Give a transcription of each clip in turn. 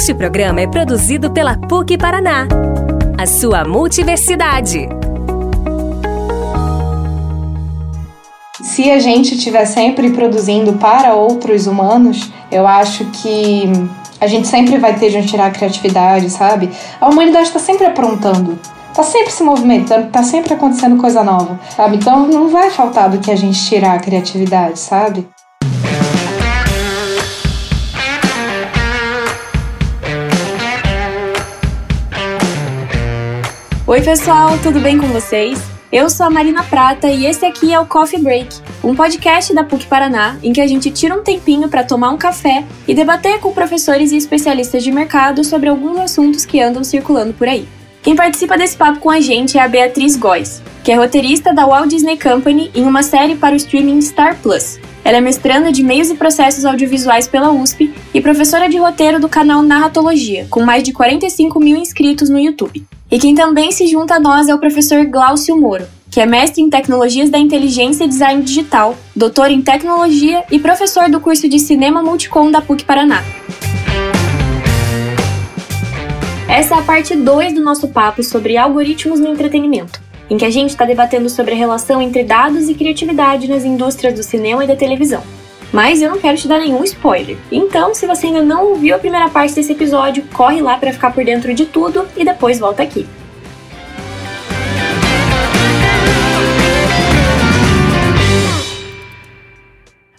Este programa é produzido pela PUC Paraná, a sua multiversidade. Se a gente estiver sempre produzindo para outros humanos, eu acho que a gente sempre vai ter de onde tirar a criatividade, sabe? A humanidade está sempre aprontando. Tá sempre se movimentando, tá sempre acontecendo coisa nova, sabe? Então não vai faltar do que a gente tirar a criatividade, sabe? Oi, pessoal, tudo bem com vocês? Eu sou a Marina Prata e esse aqui é o Coffee Break, um podcast da PUC Paraná em que a gente tira um tempinho para tomar um café e debater com professores e especialistas de mercado sobre alguns assuntos que andam circulando por aí. Quem participa desse papo com a gente é a Beatriz Góes, que é roteirista da Walt Disney Company em uma série para o streaming Star Plus. Ela é mestranda de Meios e Processos Audiovisuais pela USP e professora de roteiro do canal Narratologia, com mais de 45 mil inscritos no YouTube. E quem também se junta a nós é o professor Glaucio Moro, que é mestre em Tecnologias da Inteligência e Design Digital, doutor em Tecnologia e professor do curso de Cinema Multicom da PUC Paraná. Essa é a parte 2 do nosso papo sobre algoritmos no entretenimento, em que a gente está debatendo sobre a relação entre dados e criatividade nas indústrias do cinema e da televisão. Mas eu não quero te dar nenhum spoiler. Então, se você ainda não ouviu a primeira parte desse episódio, corre lá para ficar por dentro de tudo e depois volta aqui.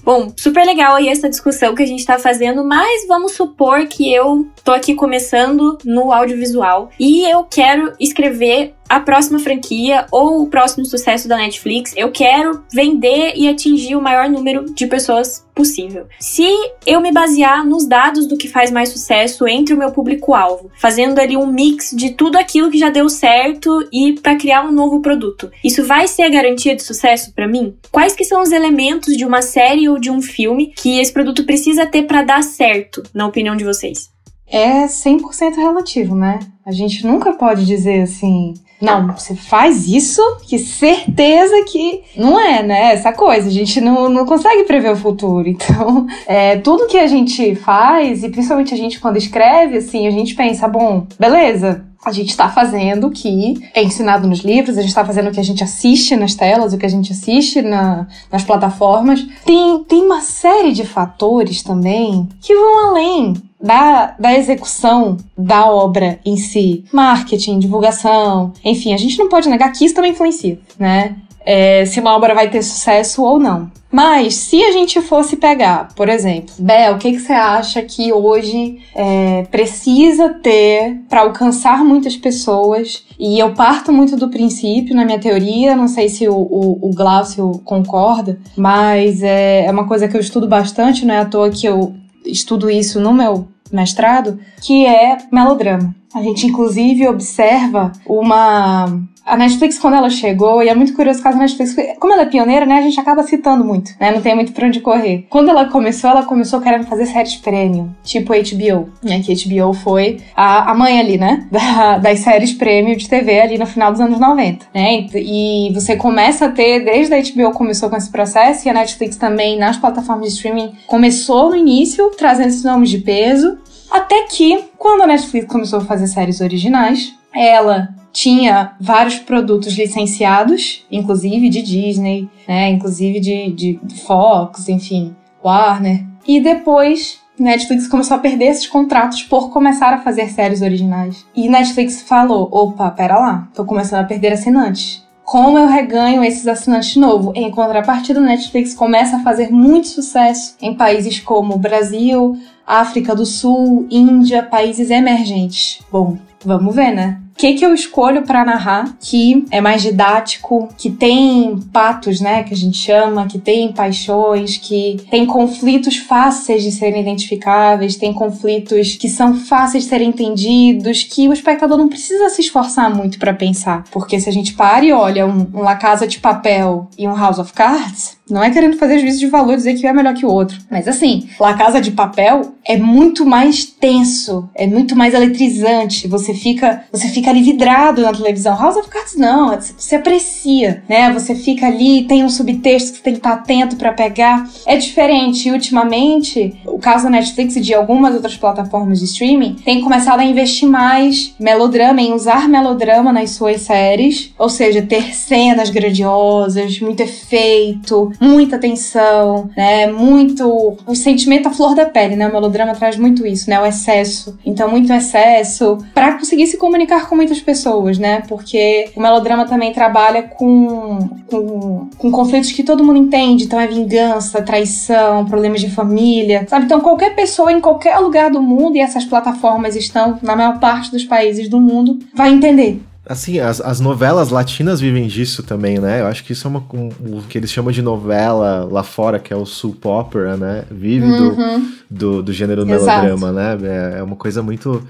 Bom, super legal aí essa discussão que a gente está fazendo, mas vamos supor que eu tô aqui começando no audiovisual e eu quero escrever a próxima franquia ou o próximo sucesso da Netflix, eu quero vender e atingir o maior número de pessoas possível. Se eu me basear nos dados do que faz mais sucesso entre o meu público-alvo, fazendo ali um mix de tudo aquilo que já deu certo e para criar um novo produto, isso vai ser a garantia de sucesso para mim? Quais que são os elementos de uma série ou de um filme que esse produto precisa ter para dar certo, na opinião de vocês? É 100% relativo, né? A gente nunca pode dizer assim, não, você faz isso, que certeza que não é, né? Essa coisa, a gente não, não consegue prever o futuro. Então, é, tudo que a gente faz, e principalmente a gente quando escreve, assim, a gente pensa, bom, beleza, a gente está fazendo o que é ensinado nos livros, a gente está fazendo o que a gente assiste nas telas, o que a gente assiste na, nas plataformas. Tem, tem uma série de fatores também que vão além da, da execução da obra em si. Marketing, divulgação, enfim, a gente não pode negar que isso também influencia, né? É, se uma obra vai ter sucesso ou não. Mas se a gente fosse pegar, por exemplo, Bel, o que, que você acha que hoje é, precisa ter para alcançar muitas pessoas? E eu parto muito do princípio, na minha teoria, não sei se o, o, o Glaucio concorda, mas é, é uma coisa que eu estudo bastante, não é à toa que eu estudo isso no meu mestrado, que é melodrama. A gente, inclusive, observa uma. A Netflix, quando ela chegou, e é muito curioso o caso da Netflix, como ela é pioneira, né, a gente acaba citando muito, né, não tem muito pra onde correr. Quando ela começou, ela começou querendo fazer séries premium, tipo HBO, né, que HBO foi a, a mãe ali, né, da, das séries premium de TV ali no final dos anos 90, né, e você começa a ter, desde a HBO começou com esse processo, e a Netflix também, nas plataformas de streaming, começou no início, trazendo esses nomes de peso, até que, quando a Netflix começou a fazer séries originais, ela tinha vários produtos licenciados, inclusive de Disney, né, inclusive de, de Fox, enfim, Warner. E depois Netflix começou a perder esses contratos por começar a fazer séries originais. E Netflix falou: opa, pera lá, tô começando a perder assinantes. Como eu reganho esses assinantes de novo? Em contrapartida, Netflix começa a fazer muito sucesso em países como Brasil, África do Sul, Índia, países emergentes. Bom, vamos ver, né? O que, que eu escolho para narrar que é mais didático, que tem patos, né, que a gente chama, que tem paixões, que tem conflitos fáceis de serem identificáveis, tem conflitos que são fáceis de serem entendidos, que o espectador não precisa se esforçar muito para pensar, porque se a gente para e olha um, um La Casa de Papel e um House of Cards, não é querendo fazer juízo de valor dizer que um é melhor que o outro. Mas assim, La Casa de Papel é muito mais tenso, é muito mais eletrizante. Você fica, você fica fica ali vidrado na televisão. House of Cards não, você aprecia, né? Você fica ali, tem um subtexto que você tem que estar atento para pegar. É diferente. E ultimamente, o caso da Netflix e de algumas outras plataformas de streaming tem começado a investir mais melodrama, em usar melodrama nas suas séries, ou seja, ter cenas grandiosas, muito efeito, muita tensão, né? Muito o sentimento à flor da pele, né? O melodrama traz muito isso, né? O excesso. Então, muito excesso para conseguir se comunicar com muitas pessoas, né? Porque o melodrama também trabalha com, com, com conflitos que todo mundo entende. Então, é vingança, traição, problemas de família, sabe? Então, qualquer pessoa em qualquer lugar do mundo, e essas plataformas estão na maior parte dos países do mundo, vai entender Assim, as, as novelas latinas vivem disso também, né? Eu acho que isso é uma, um, o que eles chamam de novela lá fora, que é o soap opera, né? Vive uhum. do, do, do, gênero Exato. melodrama, né? É, é uma coisa muito...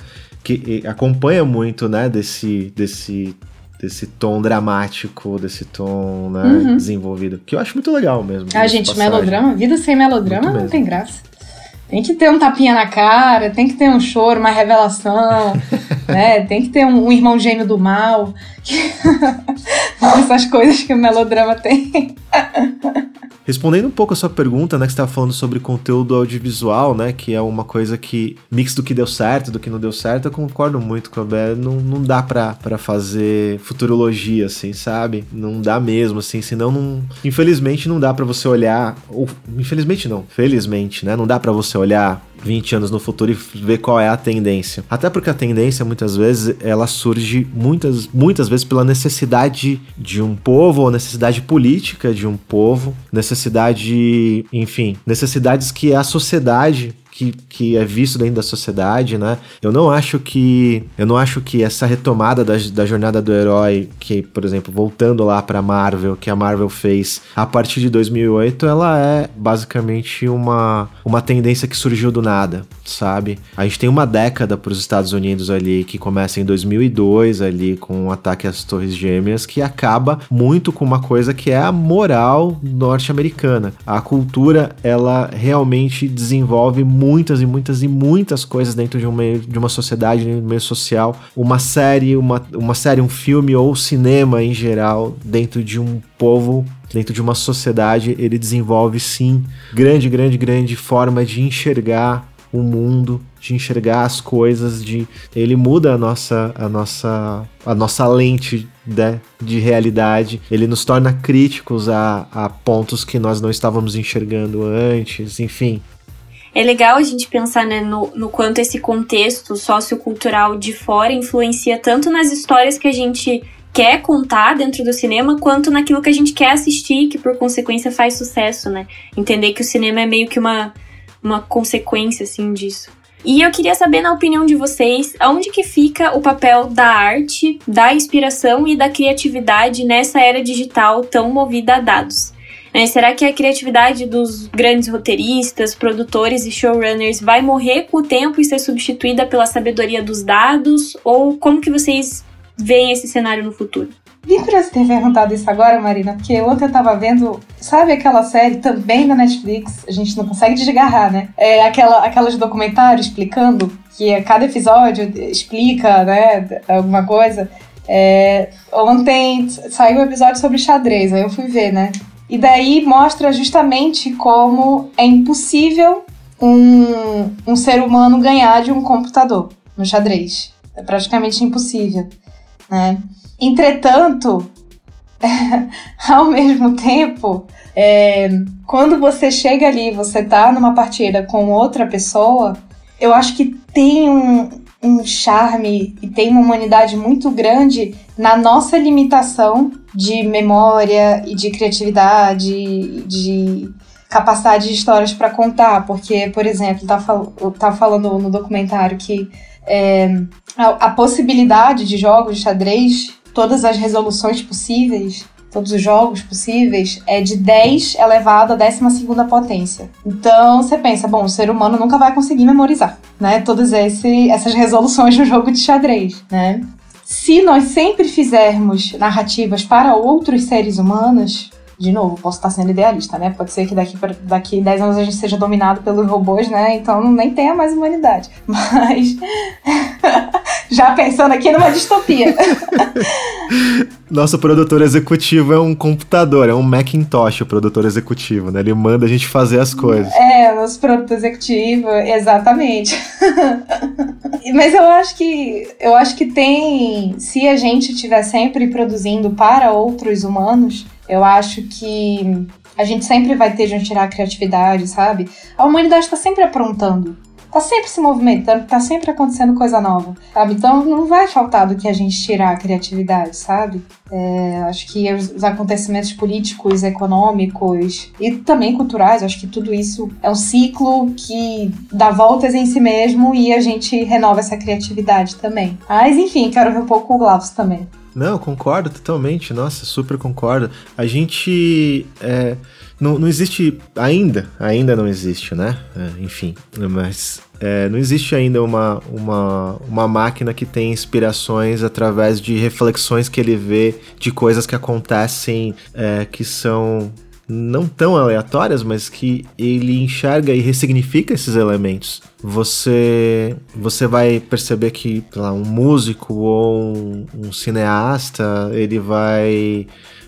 que acompanha muito, né? Desse, desse, desse tom dramático, desse tom né, uhum. desenvolvido. Que eu acho muito legal mesmo. Ah, gente, passagem. melodrama, vida sem melodrama não tem graça. Tem que ter um tapinha na cara, tem que ter um choro, uma revelação, né? Tem que ter um, um irmão gêmeo do mal. Essas coisas que o melodrama tem. Respondendo um pouco a sua pergunta, né, que estava falando sobre conteúdo audiovisual, né, que é uma coisa que mix do que deu certo, do que não deu certo, eu concordo muito com a Bé, não, não dá pra, pra fazer futurologia, assim, sabe? Não dá mesmo, assim, senão não... Infelizmente não dá para você olhar, ou infelizmente não, felizmente, né, não dá para você olhar 20 anos no futuro e ver qual é a tendência. Até porque a tendência, muitas vezes, ela surge muitas, muitas vezes pela necessidade de um povo, ou necessidade política de um povo, necessidade, enfim, necessidades que a sociedade que, que é visto dentro da sociedade, né? Eu não acho que eu não acho que essa retomada da, da jornada do herói, que, por exemplo, voltando lá para Marvel, que a Marvel fez a partir de 2008, ela é basicamente uma, uma tendência que surgiu do nada, sabe? A gente tem uma década para os Estados Unidos ali que começa em 2002 ali com o um ataque às Torres Gêmeas que acaba muito com uma coisa que é a moral norte-americana. A cultura ela realmente desenvolve muitas e muitas e muitas coisas dentro de um meio, de uma sociedade, de um meio social. Uma série, uma, uma série, um filme ou cinema em geral, dentro de um povo dentro de uma sociedade, ele desenvolve sim grande, grande, grande forma de enxergar o mundo, de enxergar as coisas, de ele muda a nossa a nossa a nossa lente né, de realidade, ele nos torna críticos a, a pontos que nós não estávamos enxergando antes, enfim. É legal a gente pensar né, no, no quanto esse contexto sociocultural de fora influencia tanto nas histórias que a gente quer contar dentro do cinema, quanto naquilo que a gente quer assistir, que por consequência faz sucesso, né? Entender que o cinema é meio que uma, uma consequência, assim, disso. E eu queria saber, na opinião de vocês, aonde que fica o papel da arte, da inspiração e da criatividade nessa era digital tão movida a dados? Né? Será que a criatividade dos grandes roteiristas, produtores e showrunners vai morrer com o tempo e ser substituída pela sabedoria dos dados? Ou como que vocês veem esse cenário no futuro? Vi pra você ter perguntado isso agora, Marina, porque ontem eu tava vendo, sabe aquela série também da Netflix, a gente não consegue desgarrar, né? É aquela, aquelas documentários explicando, que a cada episódio explica, né, alguma coisa. É, ontem saiu um episódio sobre xadrez, aí eu fui ver, né? E daí mostra justamente como é impossível um, um ser humano ganhar de um computador no xadrez. É praticamente impossível, né? Entretanto, ao mesmo tempo, é, quando você chega ali, você tá numa partida com outra pessoa, eu acho que tem um, um charme e tem uma humanidade muito grande na nossa limitação de memória e de criatividade, de capacidade de histórias para contar, porque, por exemplo, tá, fal tá falando no documentário que é, a, a possibilidade de jogos de xadrez, todas as resoluções possíveis, todos os jogos possíveis, é de 10 elevado a 12 potência. Então você pensa, bom, o ser humano nunca vai conseguir memorizar, né? Todas esse, essas resoluções no jogo de xadrez, né? Se nós sempre fizermos narrativas para outros seres humanos, de novo, posso estar sendo idealista, né? Pode ser que daqui, pra, daqui 10 anos a gente seja dominado pelos robôs, né? Então nem tenha mais humanidade. Mas. já pensando aqui numa distopia. Nosso produtor executivo é um computador, é um Macintosh, o produtor executivo, né? Ele manda a gente fazer as coisas. É, nosso produtor executivo, exatamente. Mas eu acho que eu acho que tem, se a gente estiver sempre produzindo para outros humanos, eu acho que a gente sempre vai ter de onde tirar a criatividade, sabe? A humanidade está sempre aprontando tá sempre se movimentando, tá sempre acontecendo coisa nova, sabe? Então não vai faltar do que a gente tirar a criatividade, sabe? É, acho que os acontecimentos políticos, econômicos e também culturais, acho que tudo isso é um ciclo que dá voltas em si mesmo e a gente renova essa criatividade também. Mas enfim, quero ver um pouco o Glaucus também. Não, concordo totalmente. Nossa, super concordo. A gente. É, não, não existe. Ainda, ainda não existe, né? É, enfim, mas. É, não existe ainda uma, uma, uma máquina que tem inspirações através de reflexões que ele vê de coisas que acontecem é, que são não tão aleatórias, mas que ele enxerga e ressignifica esses elementos. Você você vai perceber que lá, um músico ou um, um cineasta ele vai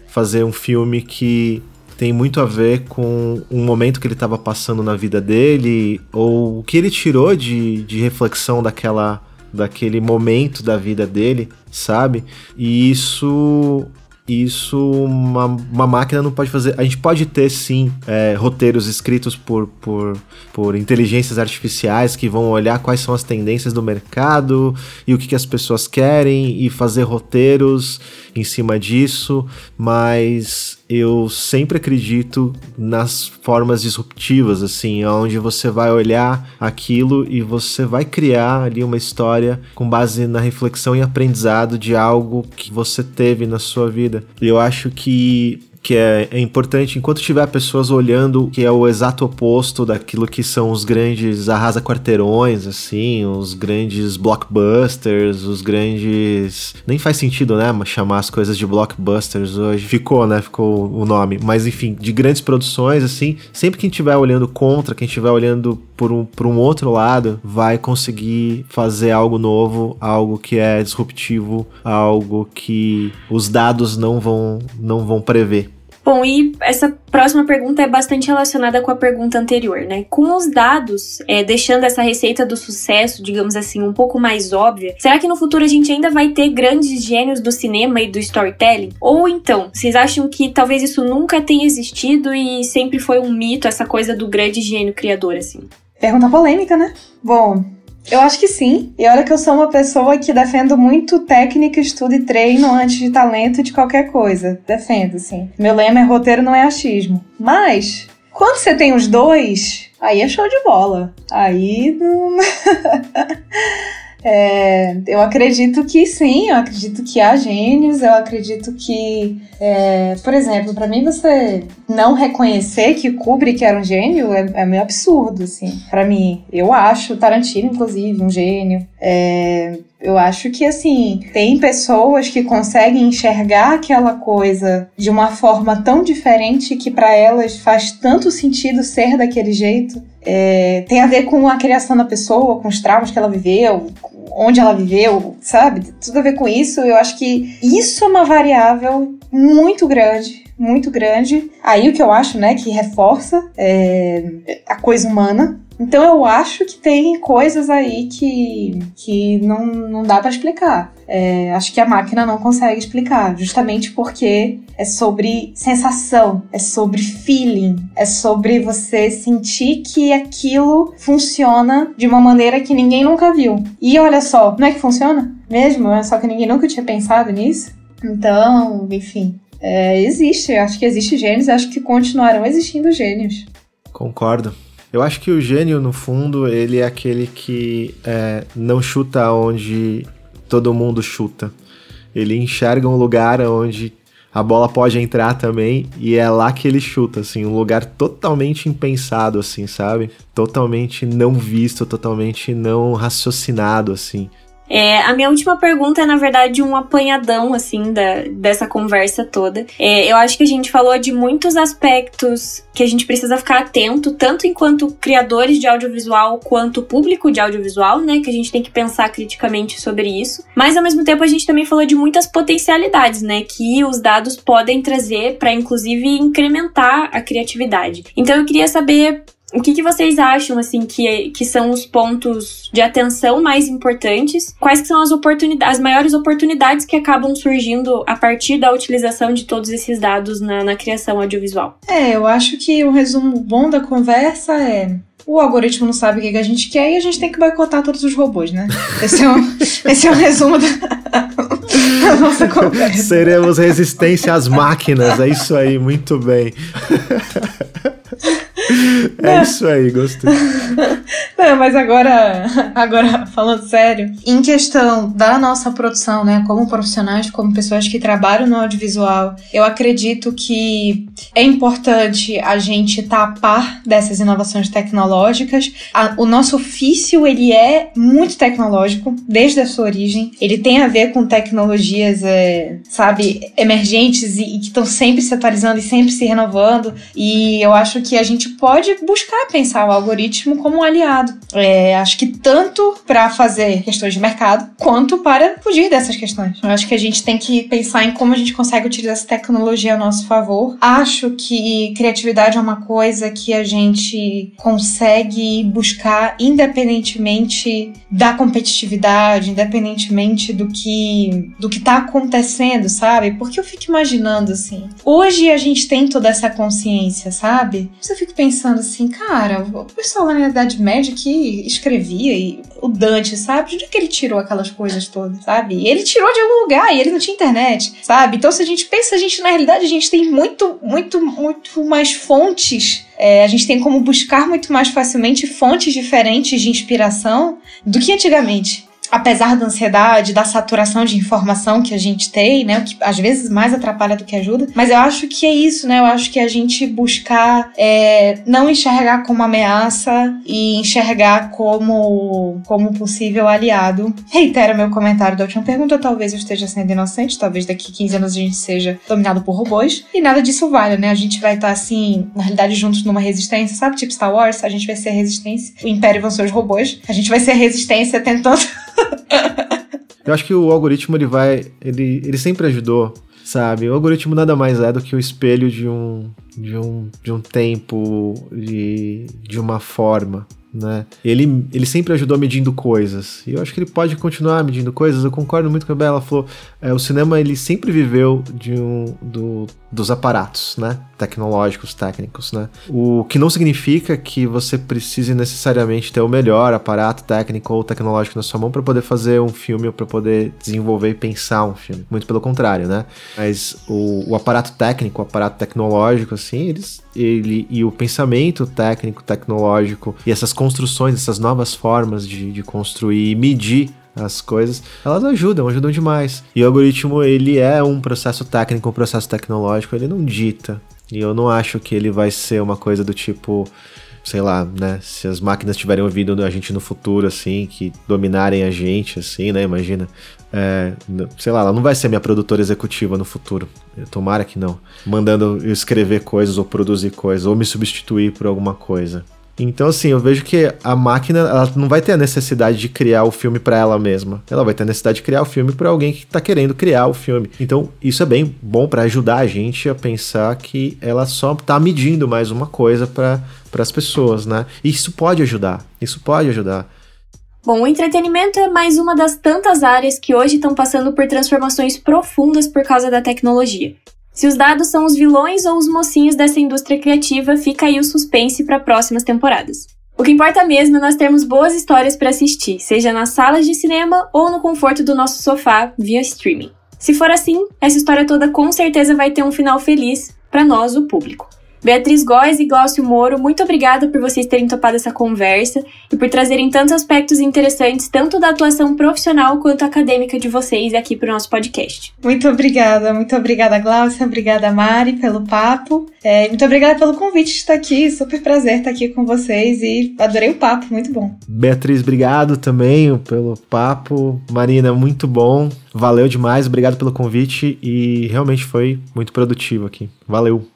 fazer um filme que tem muito a ver com um momento que ele estava passando na vida dele ou o que ele tirou de, de reflexão daquela daquele momento da vida dele, sabe? E isso isso uma, uma máquina não pode fazer. A gente pode ter sim é, roteiros escritos por, por, por inteligências artificiais que vão olhar quais são as tendências do mercado e o que, que as pessoas querem e fazer roteiros em cima disso, mas eu sempre acredito nas formas disruptivas, assim, onde você vai olhar aquilo e você vai criar ali uma história com base na reflexão e aprendizado de algo que você teve na sua vida. Eu acho que que é, é, importante, enquanto tiver pessoas olhando que é o exato oposto daquilo que são os grandes arrasa-quarteirões, assim, os grandes blockbusters, os grandes. Nem faz sentido, né? Chamar as coisas de blockbusters hoje. Ficou, né? Ficou o nome. Mas enfim, de grandes produções, assim, sempre quem estiver olhando contra, quem estiver olhando por um, por um outro lado, vai conseguir fazer algo novo, algo que é disruptivo, algo que os dados não vão, não vão prever. Bom, e essa próxima pergunta é bastante relacionada com a pergunta anterior, né? Com os dados, é, deixando essa receita do sucesso, digamos assim, um pouco mais óbvia, será que no futuro a gente ainda vai ter grandes gênios do cinema e do storytelling? Ou então, vocês acham que talvez isso nunca tenha existido e sempre foi um mito, essa coisa do grande gênio criador, assim? Pergunta polêmica, né? Bom, eu acho que sim. E olha que eu sou uma pessoa que defendo muito técnica, estudo e treino antes de talento de qualquer coisa. Defendo, sim. Meu lema é roteiro não é achismo. Mas, quando você tem os dois, aí é show de bola. Aí não. É, eu acredito que sim, eu acredito que há gênios, eu acredito que, é, por exemplo, para mim você não reconhecer que Kubrick era um gênio é, é meio absurdo, assim, para mim. Eu acho Tarantino, inclusive, um gênio. É, eu acho que, assim, tem pessoas que conseguem enxergar aquela coisa de uma forma tão diferente que para elas faz tanto sentido ser daquele jeito. É, tem a ver com a criação da pessoa, com os traumas que ela viveu, onde ela viveu, sabe? Tudo a ver com isso. Eu acho que isso é uma variável muito grande muito grande. Aí o que eu acho, né, que reforça é, a coisa humana. Então eu acho que tem coisas aí que, que não, não dá para explicar. É, acho que a máquina não consegue explicar, justamente porque é sobre sensação, é sobre feeling, é sobre você sentir que aquilo funciona de uma maneira que ninguém nunca viu. E olha só, não é que funciona mesmo? É só que ninguém nunca tinha pensado nisso. Então, enfim, é, existe. Acho que existe gênios, acho que continuarão existindo gênios. Concordo. Eu acho que o gênio, no fundo, ele é aquele que é, não chuta onde todo mundo chuta. Ele enxerga um lugar onde a bola pode entrar também e é lá que ele chuta, assim, um lugar totalmente impensado, assim, sabe? Totalmente não visto, totalmente não raciocinado, assim. É, a minha última pergunta é, na verdade, um apanhadão, assim, da, dessa conversa toda. É, eu acho que a gente falou de muitos aspectos que a gente precisa ficar atento, tanto enquanto criadores de audiovisual quanto público de audiovisual, né? Que a gente tem que pensar criticamente sobre isso. Mas, ao mesmo tempo, a gente também falou de muitas potencialidades, né? Que os dados podem trazer para, inclusive, incrementar a criatividade. Então, eu queria saber o que, que vocês acham, assim, que, que são os pontos de atenção mais importantes? Quais que são as oportunidades, as maiores oportunidades que acabam surgindo a partir da utilização de todos esses dados na, na criação audiovisual? É, eu acho que o resumo bom da conversa é o algoritmo não sabe o que a gente quer e a gente tem que boicotar todos os robôs, né? Esse é o, esse é o resumo da, da nossa conversa. Seremos resistência às máquinas, é isso aí, muito bem. É isso aí, gostei. Não, mas agora, agora falando sério, em questão da nossa produção, né, como profissionais, como pessoas que trabalham no audiovisual, eu acredito que é importante a gente estar tá a par dessas inovações tecnológicas. A, o nosso ofício, ele é muito tecnológico, desde a sua origem. Ele tem a ver com tecnologias, é, sabe, emergentes e, e que estão sempre se atualizando e sempre se renovando. E eu acho que a gente pode buscar pensar o algoritmo como um aliado. É, acho que tanto para fazer questões de mercado, quanto para fugir dessas questões. Eu acho que a gente tem que pensar em como a gente consegue utilizar essa tecnologia a nosso favor. Acho que criatividade é uma coisa que a gente consegue buscar independentemente da competitividade, independentemente do que do que tá acontecendo, sabe? Porque eu fico imaginando assim, hoje a gente tem toda essa consciência, sabe? Eu fico pensando assim, cara, o pessoal na Idade Média que escrevia, e o Dante, sabe? De onde é que ele tirou aquelas coisas todas, sabe? E ele tirou de algum lugar e ele não tinha internet, sabe? Então, se a gente pensa, a gente, na realidade, a gente tem muito, muito, muito mais fontes é, a gente tem como buscar muito mais facilmente fontes diferentes de inspiração do que antigamente apesar da ansiedade, da saturação de informação que a gente tem, né, que às vezes mais atrapalha do que ajuda, mas eu acho que é isso, né, eu acho que a gente buscar é, não enxergar como ameaça e enxergar como, como possível aliado. Reitera meu comentário da última pergunta, talvez eu esteja sendo inocente, talvez daqui 15 anos a gente seja dominado por robôs, e nada disso vale, né, a gente vai estar assim, na realidade juntos numa resistência, sabe, tipo Star Wars, a gente vai ser a resistência, o Império vão ser os robôs, a gente vai ser a resistência tentando Eu acho que o algoritmo ele vai. Ele, ele sempre ajudou, sabe? O algoritmo nada mais é do que o espelho de um, de um, de um tempo, de, de uma forma né? Ele, ele sempre ajudou medindo coisas. E eu acho que ele pode continuar medindo coisas. Eu concordo muito com a Bela. falou: é, o cinema ele sempre viveu de um, do, dos aparatos, né? Tecnológicos, técnicos, né? O que não significa que você precise necessariamente ter o melhor aparato técnico ou tecnológico na sua mão para poder fazer um filme ou para poder desenvolver e pensar um filme. Muito pelo contrário, né? Mas o, o aparato técnico, o aparato tecnológico, assim, eles ele e o pensamento técnico, tecnológico e essas construções, essas novas formas de, de construir e medir as coisas, elas ajudam, ajudam demais. E o algoritmo, ele é um processo técnico, um processo tecnológico, ele não dita. E eu não acho que ele vai ser uma coisa do tipo, sei lá, né? Se as máquinas tiverem ouvido a gente no futuro, assim, que dominarem a gente, assim, né? Imagina. É, sei lá, ela não vai ser minha produtora executiva no futuro. Tomara que não. Mandando eu escrever coisas ou produzir coisas, ou me substituir por alguma coisa. Então, assim, eu vejo que a máquina ela não vai ter a necessidade de criar o filme para ela mesma. Ela vai ter a necessidade de criar o filme para alguém que tá querendo criar o filme. Então, isso é bem bom para ajudar a gente a pensar que ela só tá medindo mais uma coisa para as pessoas, né? E isso pode ajudar. Isso pode ajudar. Bom, o entretenimento é mais uma das tantas áreas que hoje estão passando por transformações profundas por causa da tecnologia. Se os dados são os vilões ou os mocinhos dessa indústria criativa, fica aí o suspense para próximas temporadas. O que importa mesmo é nós termos boas histórias para assistir, seja nas salas de cinema ou no conforto do nosso sofá via streaming. Se for assim, essa história toda com certeza vai ter um final feliz para nós, o público. Beatriz Góes e Glaucio Moro, muito obrigada por vocês terem topado essa conversa e por trazerem tantos aspectos interessantes, tanto da atuação profissional quanto acadêmica de vocês aqui para o nosso podcast. Muito obrigada, muito obrigada, Glaucia, obrigada, Mari, pelo papo. É, muito obrigada pelo convite de estar aqui, super prazer estar aqui com vocês e adorei o papo, muito bom. Beatriz, obrigado também pelo papo. Marina, muito bom, valeu demais, obrigado pelo convite e realmente foi muito produtivo aqui. Valeu!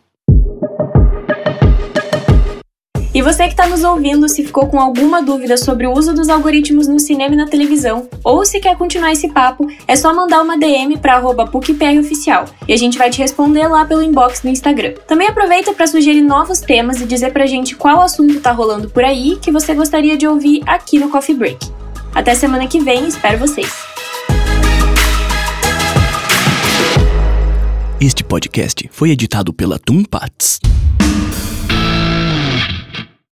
Você que está nos ouvindo, se ficou com alguma dúvida sobre o uso dos algoritmos no cinema e na televisão, ou se quer continuar esse papo, é só mandar uma DM para @pucproficial e a gente vai te responder lá pelo inbox no Instagram. Também aproveita para sugerir novos temas e dizer pra gente qual assunto tá rolando por aí que você gostaria de ouvir aqui no Coffee Break. Até semana que vem, espero vocês. Este podcast foi editado pela Tumpats.